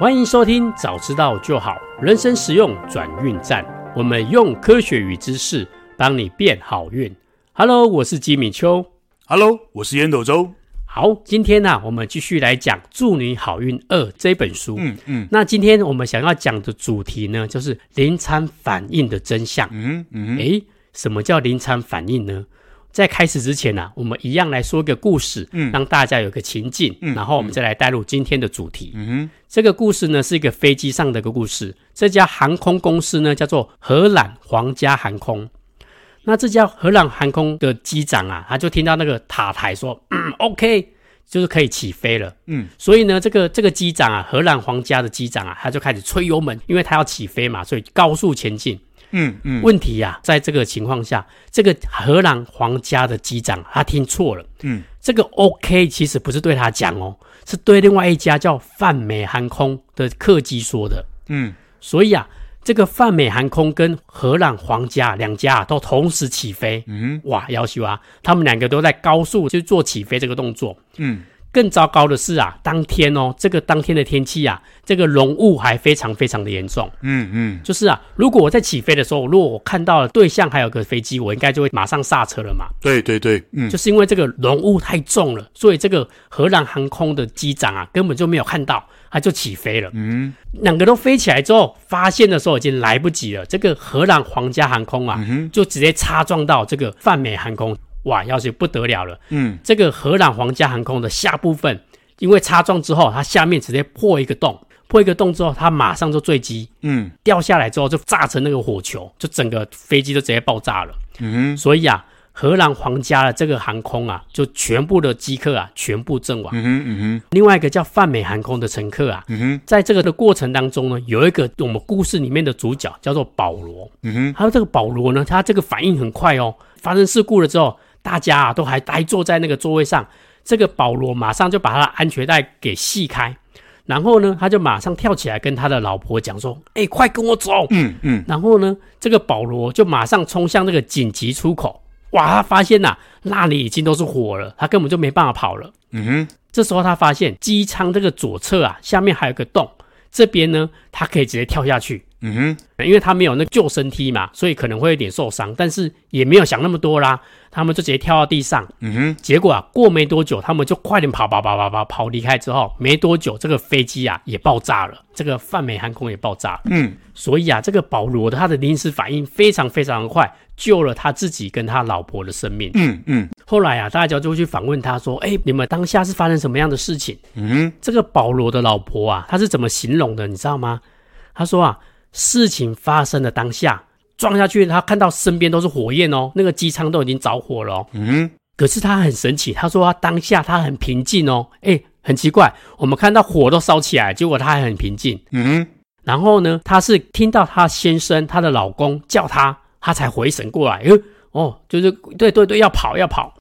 欢迎收听，早知道就好，人生实用转运站。我们用科学与知识帮你变好运。Hello，我是吉米秋。Hello，我是烟斗周。好，今天呢、啊，我们继续来讲《祝你好运二》这本书。嗯嗯。那今天我们想要讲的主题呢，就是临场反应的真相。嗯嗯。诶，什么叫临场反应呢？在开始之前呢、啊，我们一样来说个故事，嗯，让大家有个情境，嗯，然后我们再来带入今天的主题。嗯哼，这个故事呢是一个飞机上的一个故事。这家航空公司呢叫做荷兰皇家航空。那这家荷兰航空的机长啊，他就听到那个塔台说，嗯，OK，就是可以起飞了。嗯，所以呢，这个这个机长啊，荷兰皇家的机长啊，他就开始吹油门，因为他要起飞嘛，所以高速前进。嗯嗯，问题呀、啊，在这个情况下，这个荷兰皇家的机长他听错了。嗯，这个 OK 其实不是对他讲哦，是对另外一家叫泛美航空的客机说的。嗯，所以啊，这个泛美航空跟荷兰皇家两家、啊、都同时起飞。嗯，哇，要求啊，他们两个都在高速就做起飞这个动作。嗯。更糟糕的是啊，当天哦，这个当天的天气啊，这个浓雾还非常非常的严重。嗯嗯，就是啊，如果我在起飞的时候，如果我看到了对象还有个飞机，我应该就会马上刹车了嘛。对对对，嗯，就是因为这个浓雾太重了，所以这个荷兰航空的机长啊，根本就没有看到，他就起飞了。嗯，两个都飞起来之后，发现的时候已经来不及了。这个荷兰皇家航空啊，嗯、就直接擦撞到这个泛美航空。哇，要是不得了了，嗯，这个荷兰皇家航空的下部分，因为擦撞之后，它下面直接破一个洞，破一个洞之后，它马上就坠机，嗯，掉下来之后就炸成那个火球，就整个飞机就直接爆炸了，嗯，所以啊，荷兰皇家的这个航空啊，就全部的机客啊，全部阵亡，嗯哼，嗯哼，另外一个叫泛美航空的乘客啊，嗯哼，在这个的过程当中呢，有一个我们故事里面的主角叫做保罗，嗯哼，还有这个保罗呢，他这个反应很快哦，发生事故了之后。大家啊，都还呆坐在那个座位上。这个保罗马上就把他的安全带给系开，然后呢，他就马上跳起来跟他的老婆讲说：“哎，快跟我走！”嗯嗯。然后呢，这个保罗就马上冲向那个紧急出口。哇，他发现呐，那里已经都是火了，他根本就没办法跑了。嗯哼。这时候他发现机舱这个左侧啊，下面还有个洞，这边呢，他可以直接跳下去。嗯哼，因为他没有那救生梯嘛，所以可能会有点受伤，但是也没有想那么多啦。他们就直接跳到地上。嗯哼，结果啊，过没多久，他们就快点跑跑跑跑跑跑离开之后，没多久，这个飞机啊也爆炸了，这个泛美航空也爆炸了。嗯，所以啊，这个保罗的他的临时反应非常非常的快，救了他自己跟他老婆的生命。嗯嗯，后来啊，大家就会去访问他说：“哎，你们当下是发生什么样的事情？”嗯哼，这个保罗的老婆啊，他是怎么形容的？你知道吗？他说啊。事情发生的当下，撞下去，他看到身边都是火焰哦，那个机舱都已经着火了哦。嗯，可是他很神奇，他说他当下他很平静哦。哎，很奇怪，我们看到火都烧起来，结果他还很平静。嗯，然后呢，他是听到他先生，他的老公叫他，他才回神过来。哟，哦，就是对对对，要跑要跑。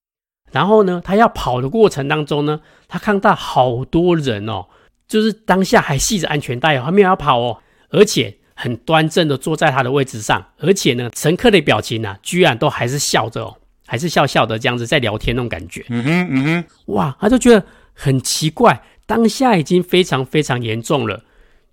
然后呢，他要跑的过程当中呢，他看到好多人哦，就是当下还系着安全带哦，还没有要跑哦，而且。很端正的坐在他的位置上，而且呢，乘客的表情呢、啊，居然都还是笑着哦，还是笑笑的这样子在聊天那种感觉。嗯哼，嗯哼，哇，他就觉得很奇怪，当下已经非常非常严重了，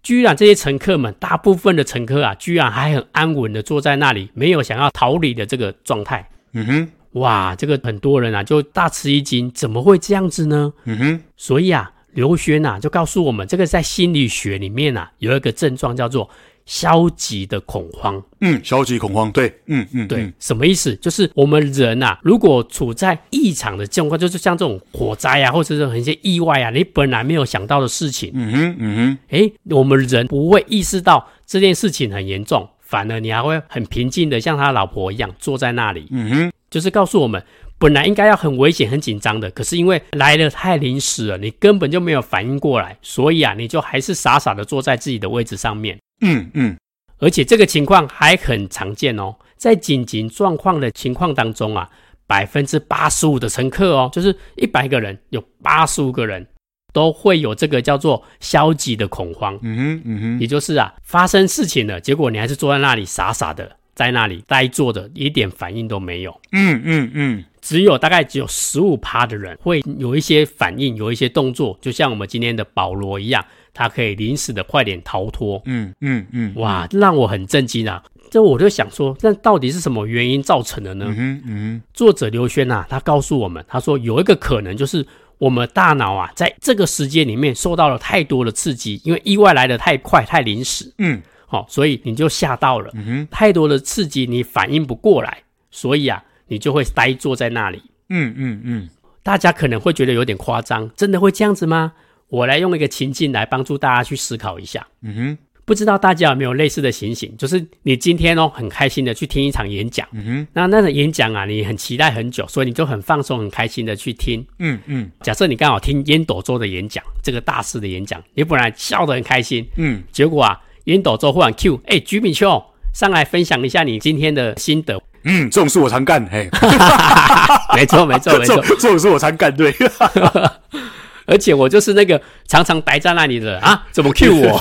居然这些乘客们，大部分的乘客啊，居然还很安稳的坐在那里，没有想要逃离的这个状态。嗯哼，哇，这个很多人啊就大吃一惊，怎么会这样子呢？嗯哼，所以啊，刘轩呐就告诉我们，这个在心理学里面啊有一个症状叫做。消极的恐慌，嗯，消极恐慌，对，嗯嗯，对，什么意思？就是我们人呐、啊，如果处在异常的状况，就是像这种火灾啊，或者是很一些意外啊，你本来没有想到的事情，嗯哼，嗯哼，诶，我们人不会意识到这件事情很严重，反而你还会很平静的，像他老婆一样坐在那里，嗯哼，就是告诉我们，本来应该要很危险、很紧张的，可是因为来的太临时了，你根本就没有反应过来，所以啊，你就还是傻傻的坐在自己的位置上面。嗯嗯，而且这个情况还很常见哦，在紧急状况的情况当中啊，百分之八十五的乘客哦，就是一百个人有八十五个人都会有这个叫做消极的恐慌。嗯哼嗯哼，也就是啊，发生事情了，结果你还是坐在那里傻傻的在那里呆坐着，一点反应都没有。嗯嗯嗯，只有大概只有十五趴的人会有一些反应，有一些动作，就像我们今天的保罗一样。他可以临时的快点逃脱。嗯嗯嗯，哇，让我很震惊啊！这我就想说，那到底是什么原因造成的呢？嗯哼嗯哼，作者刘轩呐，他告诉我们，他说有一个可能就是我们大脑啊，在这个时间里面受到了太多的刺激，因为意外来的太快、太临时。嗯，好、哦，所以你就吓到了。嗯哼，太多的刺激你反应不过来，所以啊，你就会呆坐在那里。嗯嗯嗯，大家可能会觉得有点夸张，真的会这样子吗？我来用一个情境来帮助大家去思考一下。嗯哼。不知道大家有没有类似的情形，就是你今天哦很开心的去听一场演讲，嗯哼，那那个演讲啊，你很期待很久，所以你就很放松、很开心的去听，嗯嗯。假设你刚好听烟斗周的演讲，这个大师的演讲，你本来笑得很开心，嗯，结果啊，烟斗周忽然 Q，哎，橘敏秋上来分享一下你今天的心得，嗯，这种事我常干，嘿，没错没错没错，这种事我常干，对。而且我就是那个常常待在那里的啊，怎么 Q 我？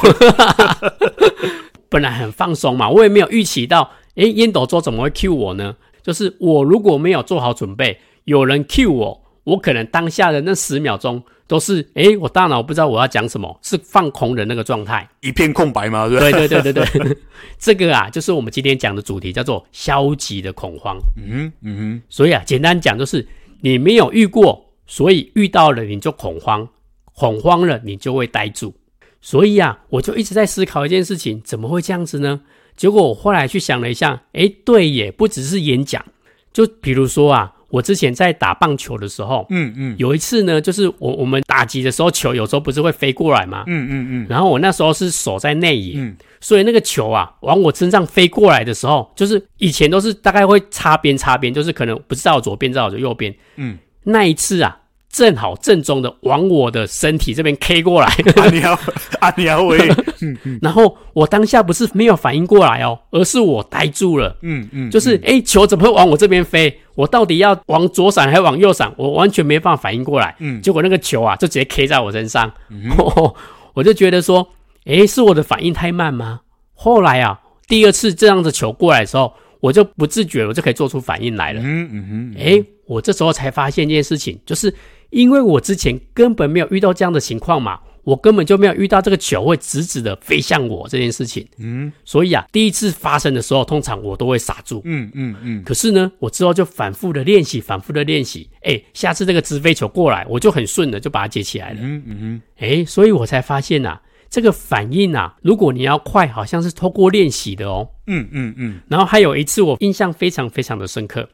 本来很放松嘛，我也没有预期到，诶，烟斗周怎么会 Q 我呢？就是我如果没有做好准备，有人 Q 我，我可能当下的那十秒钟都是，诶，我大脑不知道我要讲什么，是放空的那个状态，一片空白吗？对对对对对，这个啊，就是我们今天讲的主题，叫做消极的恐慌。嗯哼嗯哼，所以啊，简单讲就是你没有遇过。所以遇到了你就恐慌，恐慌了你就会呆住。所以啊，我就一直在思考一件事情，怎么会这样子呢？结果我后来去想了一下，诶，对耶，不只是演讲，就比如说啊，我之前在打棒球的时候，嗯嗯，有一次呢，就是我我们打击的时候，球有时候不是会飞过来吗？嗯嗯嗯，然后我那时候是守在内野，嗯，所以那个球啊往我身上飞过来的时候，就是以前都是大概会擦边擦边，就是可能不知道左边，知道就右边，嗯。那一次啊，正好正中的往我的身体这边 K 过来，阿鸟阿鸟喂，然后我当下不是没有反应过来哦，而是我呆住了，嗯嗯，就是哎，球怎么会往我这边飞？我到底要往左闪还是往右闪？我完全没办法反应过来，嗯，结果那个球啊就直接 K 在我身上，我就觉得说，哎，是我的反应太慢吗？后来啊，第二次这样子球过来的时候，我就不自觉，我就可以做出反应来了，嗯嗯嗯，哎。我这时候才发现一件事情，就是因为我之前根本没有遇到这样的情况嘛，我根本就没有遇到这个球会直直的飞向我这件事情。嗯，所以啊，第一次发生的时候，通常我都会傻住。嗯嗯嗯。可是呢，我之后就反复的练习，反复的练习，哎，下次这个直飞球过来，我就很顺的就把它接起来了。嗯嗯嗯。哎，所以我才发现呐，这个反应啊，如果你要快，好像是透过练习的哦。嗯嗯嗯。然后还有一次，我印象非常非常的深刻。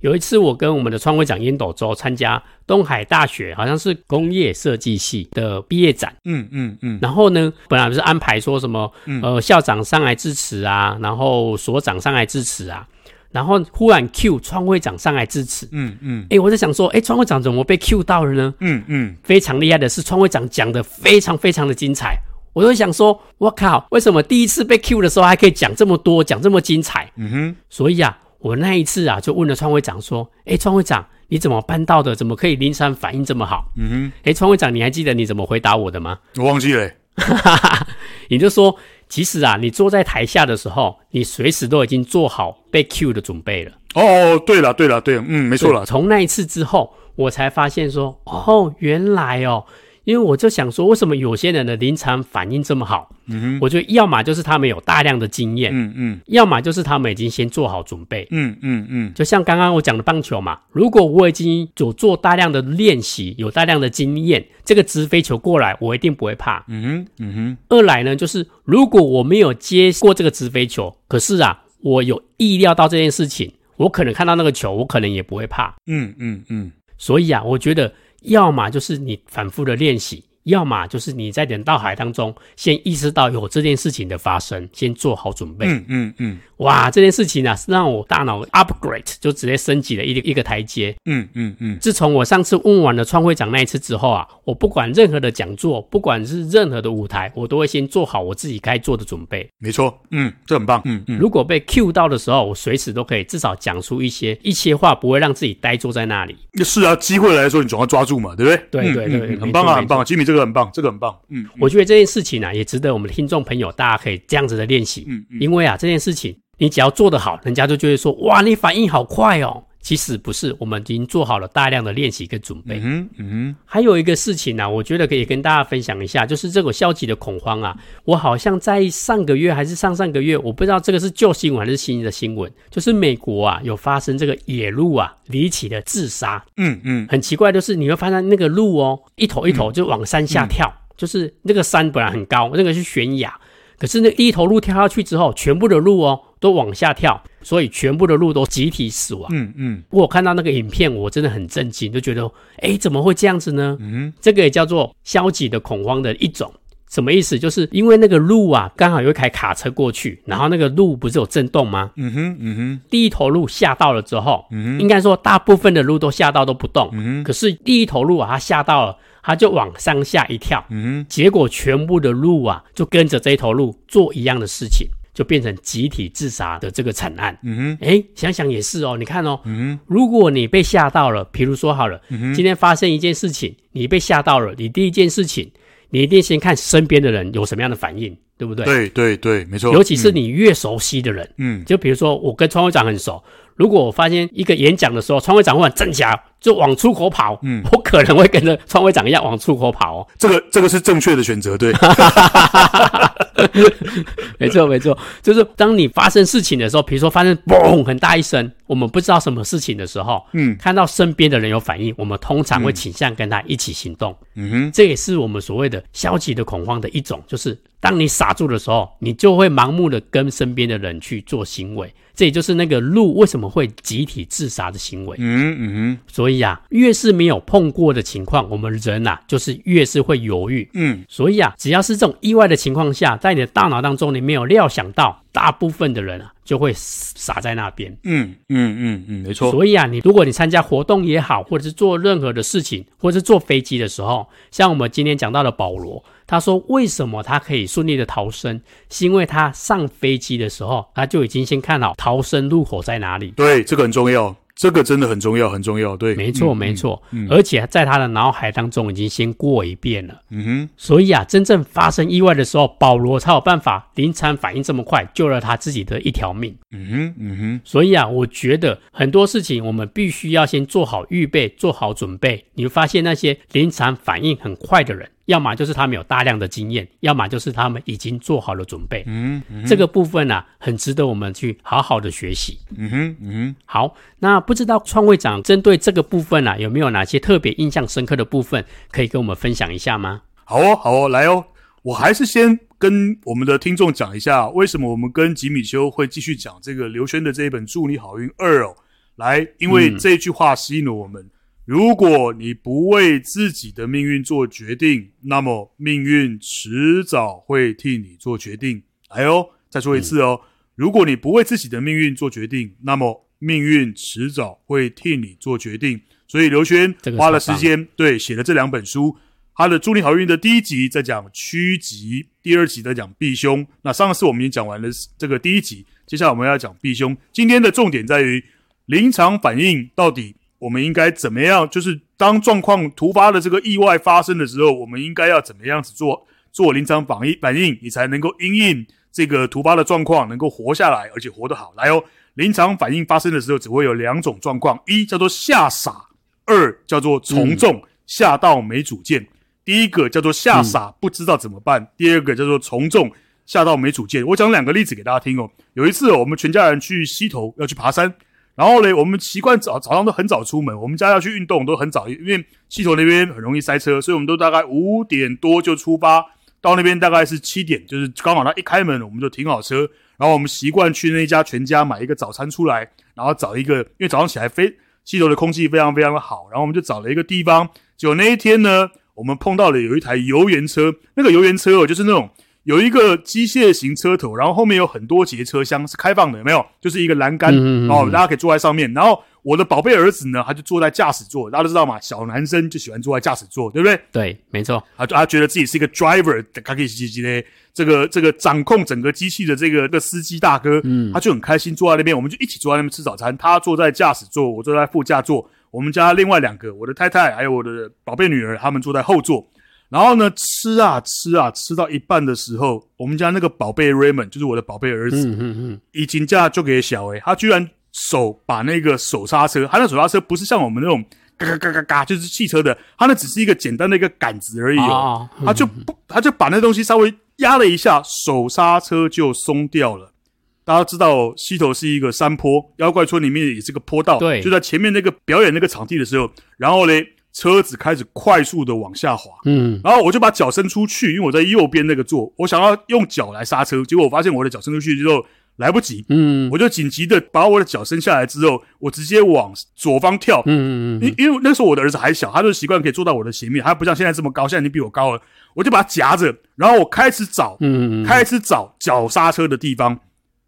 有一次，我跟我们的创会长烟斗周参加东海大学，好像是工业设计系的毕业展。嗯嗯嗯。然后呢，本来不是安排说什么，呃，校长上来致辞啊，然后所长上来致辞啊，然后忽然 Q 创会长上来致辞。嗯嗯。哎，我在想说，哎，创会长怎么被 Q 到了呢？嗯嗯。非常厉害的是，创会长讲的非常非常的精彩。我就想说，我靠，为什么第一次被 Q 的时候还可以讲这么多，讲这么精彩？嗯哼。所以啊。我那一次啊，就问了创会长说：“哎，创会长，你怎么办到的？怎么可以临场反应这么好？”嗯哼。哎，创会长，你还记得你怎么回答我的吗？我忘记了。哈哈哈。你就说，其实啊，你坐在台下的时候，你随时都已经做好被 Q 的准备了。哦，对了，对了，对了，嗯，没错了。从那一次之后，我才发现说，哦，原来哦。因为我就想说，为什么有些人的临场反应这么好？嗯哼，我觉得要么就是他们有大量的经验，嗯嗯，要么就是他们已经先做好准备，嗯嗯嗯。就像刚刚我讲的棒球嘛，如果我已经有做大量的练习，有大量的经验，这个直飞球过来，我一定不会怕。嗯哼，嗯哼。二来呢，就是如果我没有接过这个直飞球，可是啊，我有意料到这件事情，我可能看到那个球，我可能也不会怕。嗯嗯嗯。所以啊，我觉得。要么就是你反复的练习，要么就是你在人到海当中先意识到有这件事情的发生，先做好准备。嗯嗯嗯。哇，这件事情啊，是让我大脑 upgrade 就直接升级了一个一个台阶。嗯嗯嗯。自从我上次问完了创会长那一次之后啊，我不管任何的讲座，不管是任何的舞台，我都会先做好我自己该做的准备。没错，嗯，这很棒。嗯嗯。如果被 cue 到的时候，我随时都可以至少讲出一些一些话，不会让自己呆坐在那里。是啊，机会来的时候，你总要抓住嘛，对不对？对对对，很棒啊，很棒。吉米这个很棒，这个很棒。嗯，我觉得这件事情啊，也值得我们的听众朋友大家可以这样子的练习。嗯嗯。因为啊，这件事情。你只要做得好，人家就觉得说：“哇，你反应好快哦！其实不是，我们已经做好了大量的练习跟准备。嗯嗯。还有一个事情呢、啊，我觉得可以跟大家分享一下，就是这个消极的恐慌啊，我好像在上个月还是上上个月，我不知道这个是旧新闻还是新的新闻，就是美国啊有发生这个野鹿啊离奇的自杀。嗯嗯。很奇怪，就是你会发现那个鹿哦，一头一头就往山下跳，就是那个山本来很高，那个是悬崖。可是那一头鹿跳下去之后，全部的鹿哦都往下跳，所以全部的鹿都集体死亡。嗯嗯，我看到那个影片，我真的很震惊，就觉得，哎，怎么会这样子呢？嗯，这个也叫做消极的恐慌的一种。什么意思？就是因为那个鹿啊，刚好有一台卡车过去，然后那个鹿不是有震动吗？嗯哼，嗯哼。第一头鹿吓到了之后，嗯哼，应该说大部分的鹿都吓到都不动。嗯哼。可是第一头鹿啊，它吓到了，它就往上下一跳。嗯哼。结果全部的鹿啊，就跟着这一头鹿做一样的事情，就变成集体自杀的这个惨案。嗯哼。哎，想想也是哦，你看哦，嗯哼，如果你被吓到了，比如说好了，今天发生一件事情，你被吓到了，你第一件事情。你一定先看身边的人有什么样的反应，对不对？对对对，没错。尤其是你越熟悉的人，嗯，就比如说我跟川会长很熟，如果我发现一个演讲的时候，川会长忽然站起来就往出口跑，嗯，我可能会跟着川会长一样往出口跑哦。这个这个是正确的选择，对。没错没错，就是当你发生事情的时候，比如说发生嘣很大一声，我们不知道什么事情的时候，嗯，看到身边的人有反应，我们通常会倾向跟他一起行动。嗯哼，这也是我们所谓的消极的恐慌的一种，就是当你傻住的时候，你就会盲目的跟身边的人去做行为。这也就是那个鹿为什么会集体自杀的行为。嗯嗯哼，所以啊，越是没有碰过的情况，我们人啊，就是越是会犹豫。嗯，所以啊，只要是这种意外的情况下，在你的大脑当中，你没有料想到，大部分的人啊，就会傻在那边。嗯嗯嗯嗯，没错。所以啊，你如果你参加活动也好，或者是做任何的事情，或者是坐飞机的时候，像我们今天讲到的保罗。他说：“为什么他可以顺利的逃生？是因为他上飞机的时候，他就已经先看好逃生入口在哪里。对，这个很重要。”这个真的很重要，很重要，对，没错，没错，嗯，而且在他的脑海当中已经先过一遍了，嗯哼，所以啊，真正发生意外的时候，保罗才有办法临场反应这么快，救了他自己的一条命，嗯哼，嗯哼，所以啊，我觉得很多事情我们必须要先做好预备，做好准备。你会发现那些临场反应很快的人。要么就是他们有大量的经验，要么就是他们已经做好了准备。嗯，嗯，这个部分呢、啊，很值得我们去好好的学习。嗯哼，嗯哼。好，那不知道创会长针对这个部分啊，有没有哪些特别印象深刻的部分可以跟我们分享一下吗？好哦，好哦，来哦。我还是先跟我们的听众讲一下，为什么我们跟吉米修会继续讲这个刘轩的这一本《祝你好运二》哦。来，因为这句话吸引了我们。嗯如果你不为自己的命运做决定，那么命运迟早会替你做决定。来哦，再说一次哦，嗯、如果你不为自己的命运做决定，那么命运迟早会替你做决定。所以刘轩花了时间，对，写了这两本书。他的《祝你好运》的第一集在讲趋吉，第二集在讲避凶。那上次我们已经讲完了这个第一集，接下来我们要讲避凶。今天的重点在于临场反应到底。我们应该怎么样？就是当状况突发的这个意外发生的时候，我们应该要怎么样子做做临场反应反应，你才能够因应这个突发的状况，能够活下来，而且活得好。来哦，临场反应发生的时候，只会有两种状况：一叫做吓傻，二叫做从众，吓到没主见。第一个叫做吓傻，不知道怎么办；第二个叫做从众，吓到没主见。我讲两个例子给大家听哦。有一次，我们全家人去溪头要去爬山。然后呢，我们习惯早早上都很早出门。我们家要去运动都很早，因为溪头那边很容易塞车，所以我们都大概五点多就出发，到那边大概是七点，就是刚好他一开门，我们就停好车。然后我们习惯去那一家全家买一个早餐出来，然后找一个，因为早上起来非溪头的空气非常非常的好，然后我们就找了一个地方。结果那一天呢，我们碰到了有一台游园车，那个游园车哦，就是那种。有一个机械型车头，然后后面有很多节车厢是开放的，有没有？就是一个栏杆，嗯嗯嗯哦，大家可以坐在上面。然后我的宝贝儿子呢，他就坐在驾驶座，大家都知道嘛，小男生就喜欢坐在驾驶座，对不对？对，没错。他他觉得自己是一个 driver，他可以骑骑的，这个这个掌控整个机器的这个这个司机大哥，嗯，他就很开心坐在那边，我们就一起坐在那边吃早餐。他坐在驾驶座，我坐在副驾座，我们家另外两个，我的太太还有我的宝贝女儿，他们坐在后座。然后呢，吃啊吃啊，吃到一半的时候，我们家那个宝贝 Raymond，就是我的宝贝儿子，嗯嗯嗯，已经叫就给小 A，，他居然手把那个手刹车，他那手刹车不是像我们那种嘎嘎嘎嘎嘎，就是汽车的，他那只是一个简单的一个杆子而已哦。他就不，他就把那东西稍微压了一下，手刹车就松掉了。大家知道溪头是一个山坡，妖怪村里面也是个坡道，对，就在前面那个表演那个场地的时候，然后嘞，车子开始快速的往下滑，嗯，然后我就把脚伸出去，因为我在右边那个座，我想要用脚来刹车，结果我发现我的脚伸出去之后来不及，嗯，我就紧急的把我的脚伸下来之后，我直接往左方跳，嗯嗯嗯，因因为那时候我的儿子还小，他就习惯可以坐到我的前面，他不像现在这么高，现在已经比我高了，我就把他夹着，然后我开始找，嗯嗯，开始找脚刹车的地方。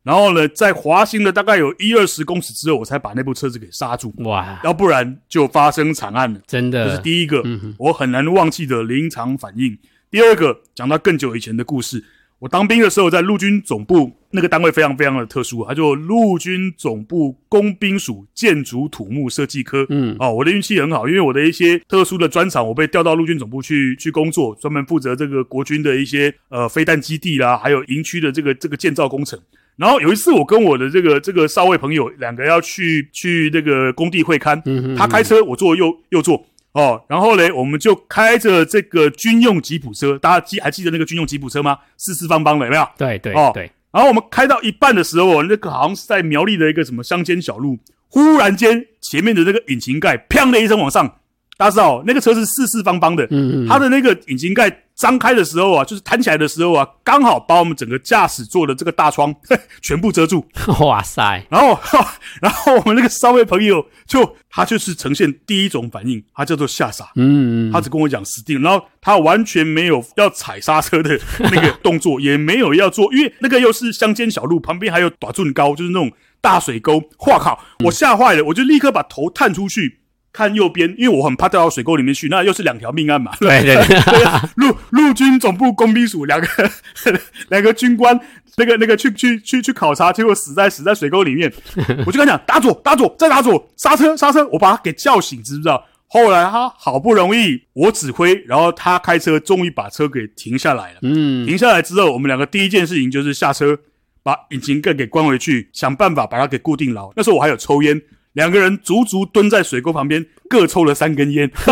然后呢，在滑行了大概有一二十公尺之后，我才把那部车子给刹住。哇！要不然就发生惨案了。真的，这是第一个，嗯、我很难忘记的临场反应。第二个，讲到更久以前的故事。我当兵的时候，在陆军总部那个单位非常非常的特殊，它就陆军总部工兵署建筑土木设计科。嗯，哦，我的运气很好，因为我的一些特殊的专长，我被调到陆军总部去去工作，专门负责这个国军的一些呃飞弹基地啦，还有营区的这个这个建造工程。然后有一次，我跟我的这个这个少尉朋友两个要去去那个工地会勘，嗯哼嗯，他开车，我坐右右座哦。然后嘞，我们就开着这个军用吉普车，大家记还记得那个军用吉普车吗？四四方方的，有没有？对对哦对。然后我们开到一半的时候，那个好像是在苗栗的一个什么乡间小路，忽然间前面的那个引擎盖砰的一声往上。大家知道，那个车是四四方方的，它的那个引擎盖张开的时候啊，就是弹起来的时候啊，刚好把我们整个驾驶座的这个大窗 全部遮住。哇塞！然后，然后我们那个三位朋友就他就是呈现第一种反应，他叫做吓傻，嗯嗯，他只跟我讲死定了，然后他完全没有要踩刹车的 那个动作，也没有要做，因为那个又是乡间小路，旁边还有短寸高，就是那种大水沟。哇靠！我吓坏了，我就立刻把头探出去。看右边，因为我很怕掉到水沟里面去，那又是两条命案嘛。对对 对，陆陆军总部工兵署两个 两个军官，那个那个去去去去考察，结果死在死在水沟里面。我就跟他讲，打左打左再打左，刹车刹车，我把他给叫醒，知不知道？后来他好不容易我指挥，然后他开车，终于把车给停下来了。嗯，停下来之后，我们两个第一件事情就是下车，把引擎盖给关回去，想办法把它给固定牢。那时候我还有抽烟。两个人足足蹲在水沟旁边，各抽了三根烟，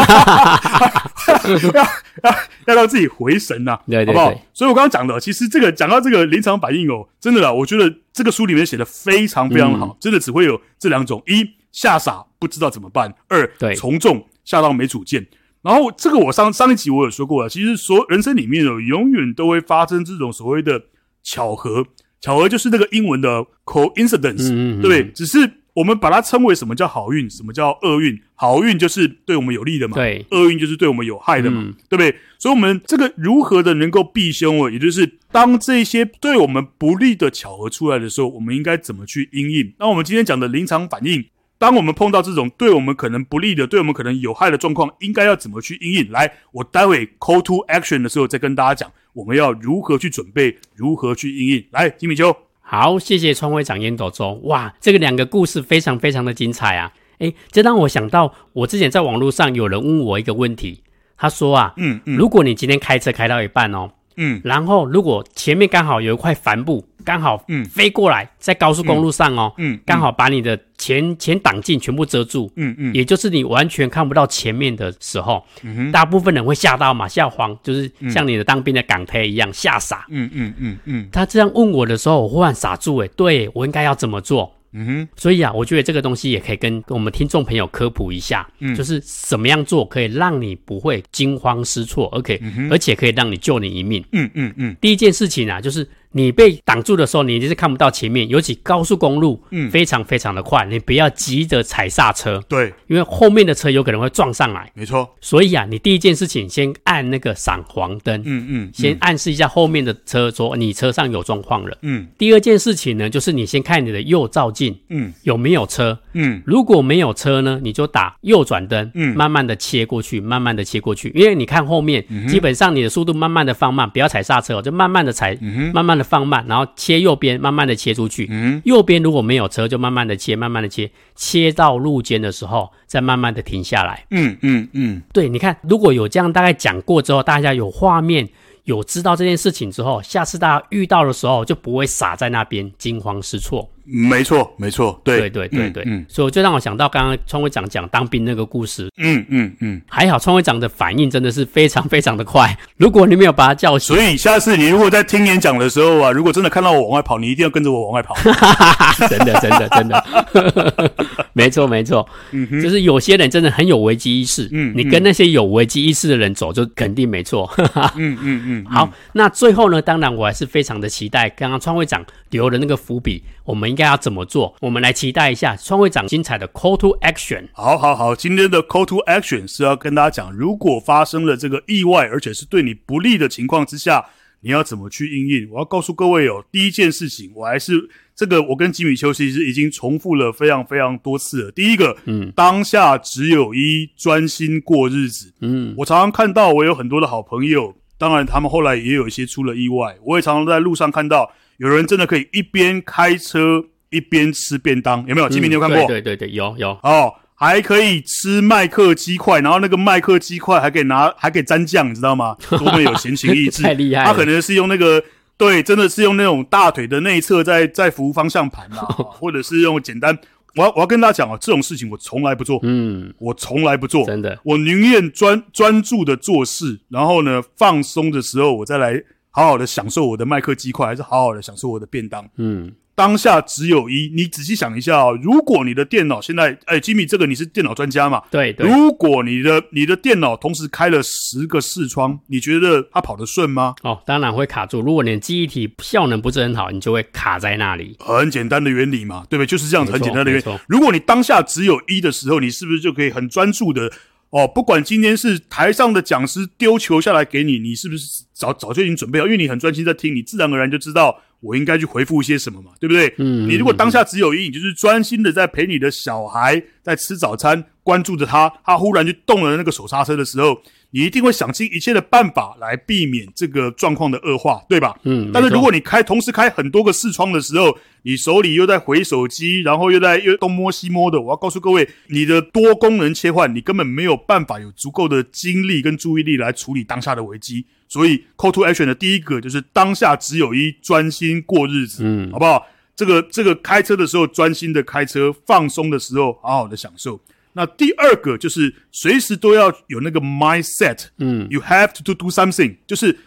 要要要让自己回神呐、啊，对对对，好不好？所以我刚刚讲的，其实这个讲到这个临场反应哦，真的啦，我觉得这个书里面写的非常非常好，嗯、真的只会有这两种：一吓傻不知道怎么办；二对从众吓到没主见。然后这个我上上一集我有说过了，其实所人生里面哦，永远都会发生这种所谓的巧合，巧合就是那个英文的 coincidence，、嗯、对不对？只是。我们把它称为什么叫好运，什么叫厄运？好运就是对我们有利的嘛，对，厄运就是对我们有害的嘛，嗯、对不对？所以，我们这个如何的能够避凶哦？也就是当这些对我们不利的巧合出来的时候，我们应该怎么去应应？那我们今天讲的临场反应，当我们碰到这种对我们可能不利的、对我们可能有害的状况，应该要怎么去应应？来，我待会 call to action 的时候再跟大家讲，我们要如何去准备，如何去应应。来，金米邱。好，谢谢川会长烟斗周。哇，这个两个故事非常非常的精彩啊！诶，这让我想到，我之前在网络上有人问我一个问题，他说啊，嗯嗯，如果你今天开车开到一半哦，嗯，然后如果前面刚好有一块帆布。刚好嗯。飞过来，在高速公路上哦，嗯，刚好把你的前前挡镜全部遮住，嗯嗯，也就是你完全看不到前面的时候，嗯哼，大部分人会吓到嘛，吓慌，就是像你的当兵的港台一样吓傻，嗯嗯嗯嗯。他这样问我的时候，我忽然傻住，诶，对，我应该要怎么做？嗯哼，所以啊，我觉得这个东西也可以跟我们听众朋友科普一下，嗯，就是怎么样做可以让你不会惊慌失措，OK，而且可以让你救你一命，嗯嗯嗯。第一件事情啊，就是。你被挡住的时候，你就是看不到前面，尤其高速公路，嗯，非常非常的快，你不要急着踩刹车，对，因为后面的车有可能会撞上来，没错。所以啊，你第一件事情先按那个闪黄灯，嗯嗯，嗯。先暗示一下后面的车说你车上有状况了，嗯。第二件事情呢，就是你先看你的右照镜，嗯，有没有车，嗯，如果没有车呢，你就打右转灯，嗯，慢慢的切过去，慢慢的切过去，因为你看后面，嗯、基本上你的速度慢慢的放慢，不要踩刹车，就慢慢的踩，嗯、慢慢的。放慢，然后切右边，慢慢的切出去。嗯，右边如果没有车，就慢慢的切，慢慢的切，切到路肩的时候，再慢慢的停下来。嗯嗯嗯，对，你看，如果有这样大概讲过之后，大家有画面，有知道这件事情之后，下次大家遇到的时候就不会傻在那边惊慌失措。没错，没错，对，对，对，对，对，嗯，嗯，所以就让我想到刚刚创会长讲当兵那个故事，嗯嗯嗯，还好创会长的反应真的是非常非常的快。如果你没有把他叫醒，所以下次你如果在听演讲的时候啊，如果真的看到我往外跑，你一定要跟着我往外跑。真的，真的，真的，没错，没错，嗯哼，就是有些人真的很有危机意识，嗯，你跟那些有危机意识的人走，就肯定没错。嗯嗯嗯，好，那最后呢，当然我还是非常的期待刚刚创会长留的那个伏笔，我们应该要怎么做？我们来期待一下创会长精彩的 call to action。好，好，好，今天的 call to action 是要跟大家讲，如果发生了这个意外，而且是对你不利的情况之下，你要怎么去应应？我要告诉各位哦，第一件事情，我还是这个，我跟吉米丘其实已经重复了非常非常多次了。第一个，嗯，当下只有一，专心过日子。嗯，我常常看到，我有很多的好朋友，当然他们后来也有一些出了意外。我也常常在路上看到有人真的可以一边开车一边吃便当，有没有？金明，你有看过？对对对对，有有哦。还可以吃麦克鸡块，然后那个麦克鸡块还可以拿，还可以沾酱，你知道吗？多么有闲情逸致，太厉害了！他可能是用那个，对，真的是用那种大腿的内侧在在扶方向盘啊，或者是用简单。我要我要跟大家讲啊，这种事情我从来不做，嗯，我从来不做，真的，我宁愿专专注的做事，然后呢，放松的时候我再来好好的享受我的麦克鸡块，还是好好的享受我的便当，嗯。当下只有一，你仔细想一下哦。如果你的电脑现在，哎，吉米，这个你是电脑专家嘛？对对。如果你的你的电脑同时开了十个视窗，你觉得它跑得顺吗？哦，当然会卡住。如果你的记忆体效能不是很好，你就会卡在那里。很简单的原理嘛，对不对？就是这样子，很简单的原理。如果你当下只有一的时候，你是不是就可以很专注的？哦，不管今天是台上的讲师丢球下来给你，你是不是早早就已经准备好？因为你很专心在听，你自然而然就知道我应该去回复一些什么嘛，对不对？嗯，你如果当下只有一，你就是专心的在陪你的小孩在吃早餐，关注着他，他忽然就动了那个手刹车的时候。你一定会想尽一切的办法来避免这个状况的恶化，对吧？嗯。但是如果你开同时开很多个视窗的时候，你手里又在回手机，然后又在又东摸西摸的，我要告诉各位，你的多功能切换，你根本没有办法有足够的精力跟注意力来处理当下的危机。所以，call to action 的第一个就是当下只有一，专心过日子，嗯，好不好？这个这个开车的时候专心的开车，放松的时候好好的享受。那第二个就是随时都要有那个 mindset，嗯，you have to do something，就是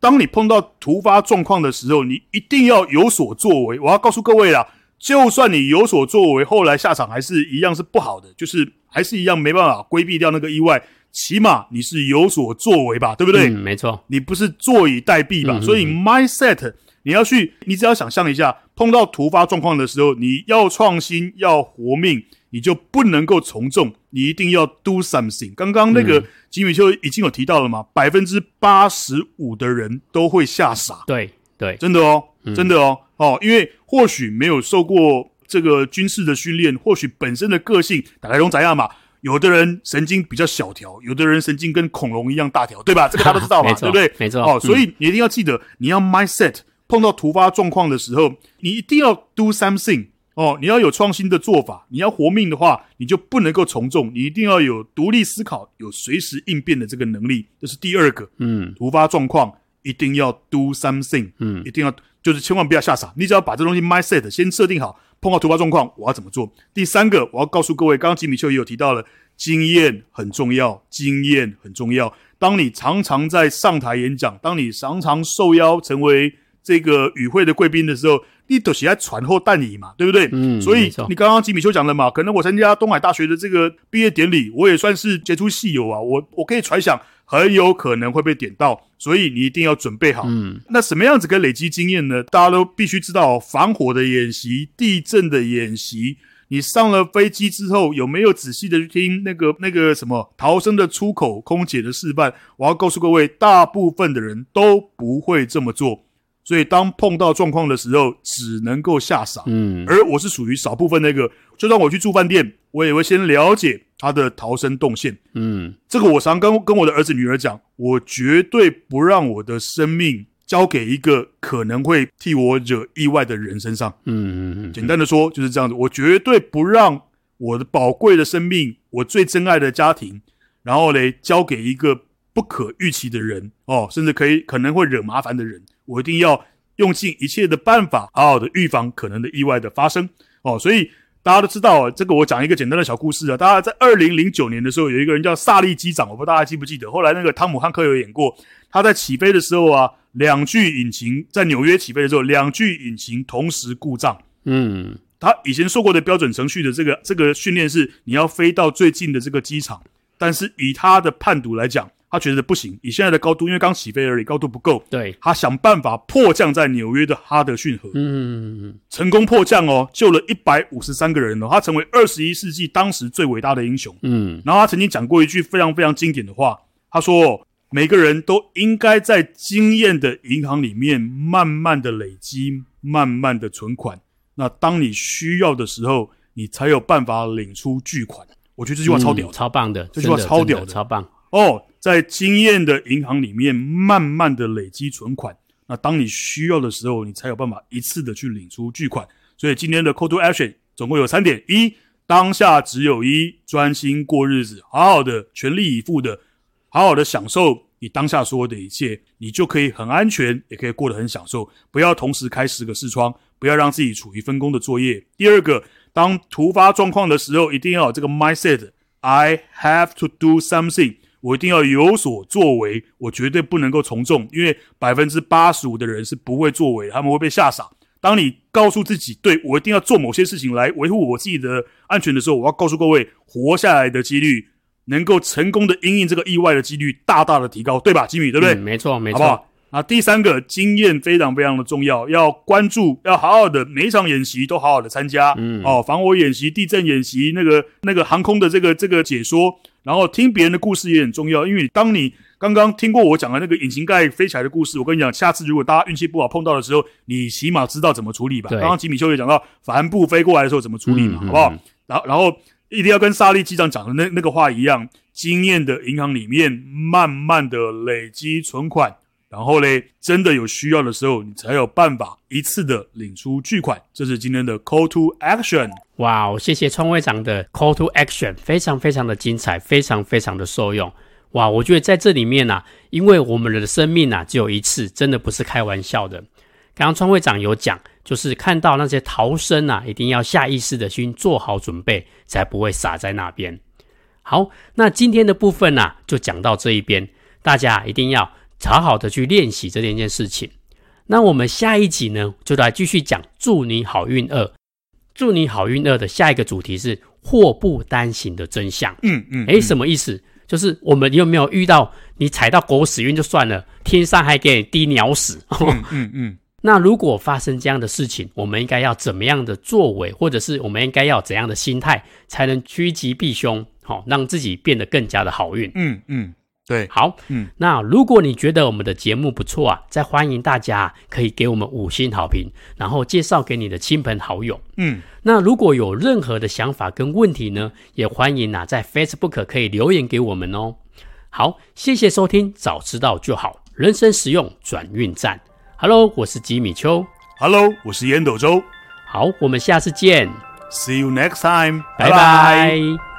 当你碰到突发状况的时候，你一定要有所作为。我要告诉各位啦，就算你有所作为，后来下场还是一样是不好的，就是还是一样没办法规避掉那个意外。起码你是有所作为吧，对不对？嗯，没错，你不是坐以待毙吧？嗯，所以 mindset，你要去，你只要想象一下，碰到突发状况的时候，你要创新，要活命。你就不能够从众，你一定要 do something。刚刚那个吉米丘已经有提到了嘛，百分之八十五的人都会吓傻。对对，真的哦，嗯、真的哦哦，因为或许没有受过这个军事的训练，或许本身的个性打开龙仔亚嘛，有的人神经比较小条，有的人神经跟恐龙一样大条，对吧？这个大家都知道嘛，对不对？没错哦，所以你一定要记得，你要 mindset，碰到突发状况的时候，你一定要 do something。哦，你要有创新的做法，你要活命的话，你就不能够从众，你一定要有独立思考，有随时应变的这个能力，这是第二个。嗯，突发状况一定要 do something，嗯，一定要就是千万不要吓傻，你只要把这东西 mindset 先设定好，碰到突发状况我要怎么做。第三个，我要告诉各位，刚刚吉米秀也有提到了，经验很重要，经验很重要。当你常常在上台演讲，当你常常受邀成为这个与会的贵宾的时候。你都是在传后带你嘛，对不对？嗯，所以你刚刚吉米修讲了嘛，可能我参加东海大学的这个毕业典礼，我也算是杰出校友啊，我我可以揣想，很有可能会被点到，所以你一定要准备好。嗯，那什么样子可以累积经验呢？大家都必须知道，防火的演习、地震的演习，你上了飞机之后有没有仔细的去听那个那个什么逃生的出口空姐的示范？我要告诉各位，大部分的人都不会这么做。所以，当碰到状况的时候，只能够吓傻。嗯，而我是属于少部分那个，就算我去住饭店，我也会先了解他的逃生动线。嗯，这个我常跟跟我的儿子女儿讲，我绝对不让我的生命交给一个可能会替我惹意外的人身上。嗯嗯嗯，简单的说就是这样子，我绝对不让我的宝贵的生命，我最珍爱的家庭，然后嘞，交给一个不可预期的人哦，甚至可以可能会惹麻烦的人。我一定要用尽一切的办法，好好的预防可能的意外的发生哦。所以大家都知道，这个我讲一个简单的小故事啊。大家在二零零九年的时候，有一个人叫萨利机长，我不知道大家记不记得。后来那个汤姆汉克有演过，他在起飞的时候啊，两具引擎在纽约起飞的时候，两具引擎同时故障。嗯，他以前受过的标准程序的这个这个训练是，你要飞到最近的这个机场，但是以他的判读来讲。他觉得不行，以现在的高度，因为刚起飞而已，高度不够。对，他想办法迫降在纽约的哈德逊河，嗯，成功迫降哦，救了一百五十三个人哦，他成为二十一世纪当时最伟大的英雄。嗯，然后他曾经讲过一句非常非常经典的话，他说：“每个人都应该在经验的银行里面慢慢的累积，慢慢的存款。那当你需要的时候，你才有办法领出巨款。”我觉得这句话超屌，嗯，超棒的，这句话超屌的，超棒哦。在经验的银行里面，慢慢的累积存款。那当你需要的时候，你才有办法一次的去领出巨款。所以今天的 Call to Action 总共有三点：一，当下只有一，专心过日子，好好的全力以赴的，好好的享受你当下所有的一切，你就可以很安全，也可以过得很享受。不要同时开十个视窗，不要让自己处于分工的作业。第二个，当突发状况的时候，一定要有这个 mindset：I have to do something。我一定要有所作为，我绝对不能够从众，因为百分之八十五的人是不会作为，他们会被吓傻。当你告诉自己，对，我一定要做某些事情来维护我自己的安全的时候，我要告诉各位，活下来的几率，能够成功的因应这个意外的几率，大大的提高，对吧，吉米，对不对？嗯，没错，没错。好不好？啊，第三个经验非常非常的重要，要关注，要好好的每一场演习都好好的参加。嗯，哦，防火演习、地震演习，那个那个航空的这个这个解说。然后听别人的故事也很重要，因为当你刚刚听过我讲的那个引擎盖飞起来的故事，我跟你讲，下次如果大家运气不好碰到的时候，你起码知道怎么处理吧。刚刚吉米修也讲到帆布飞过来的时候怎么处理嘛，嗯、好不好？嗯、然后然后一定要跟萨利机长讲的那那个话一样，经验的银行里面慢慢的累积存款。然后嘞，真的有需要的时候，你才有办法一次的领出巨款。这是今天的 Call to Action。哇，谢谢创会长的 Call to Action，非常非常的精彩，非常非常的受用。哇，我觉得在这里面啊，因为我们的生命啊只有一次，真的不是开玩笑的。刚刚创会长有讲，就是看到那些逃生啊，一定要下意识的去做好准备，才不会傻在那边。好，那今天的部分啊，就讲到这一边，大家一定要。好好的去练习这件件事情。那我们下一集呢，就来继续讲“祝你好运二”。祝你好运二的下一个主题是“祸不单行”的真相。嗯嗯，哎，什么意思？就是我们有没有遇到你踩到狗屎运就算了，天上还给你滴鸟屎？嗯嗯嗯。那如果发生这样的事情，我们应该要怎么样的作为，或者是我们应该要怎样的心态，才能趋吉避凶？好，让自己变得更加的好运。嗯嗯。对，好，嗯，那如果你觉得我们的节目不错啊，再欢迎大家可以给我们五星好评，然后介绍给你的亲朋好友，嗯，那如果有任何的想法跟问题呢，也欢迎啊在 Facebook 可以留言给我们哦。好，谢谢收听，早知道就好，人生实用转运站。Hello，我是吉米秋。Hello，我是烟斗周。好，我们下次见。See you next time。拜拜。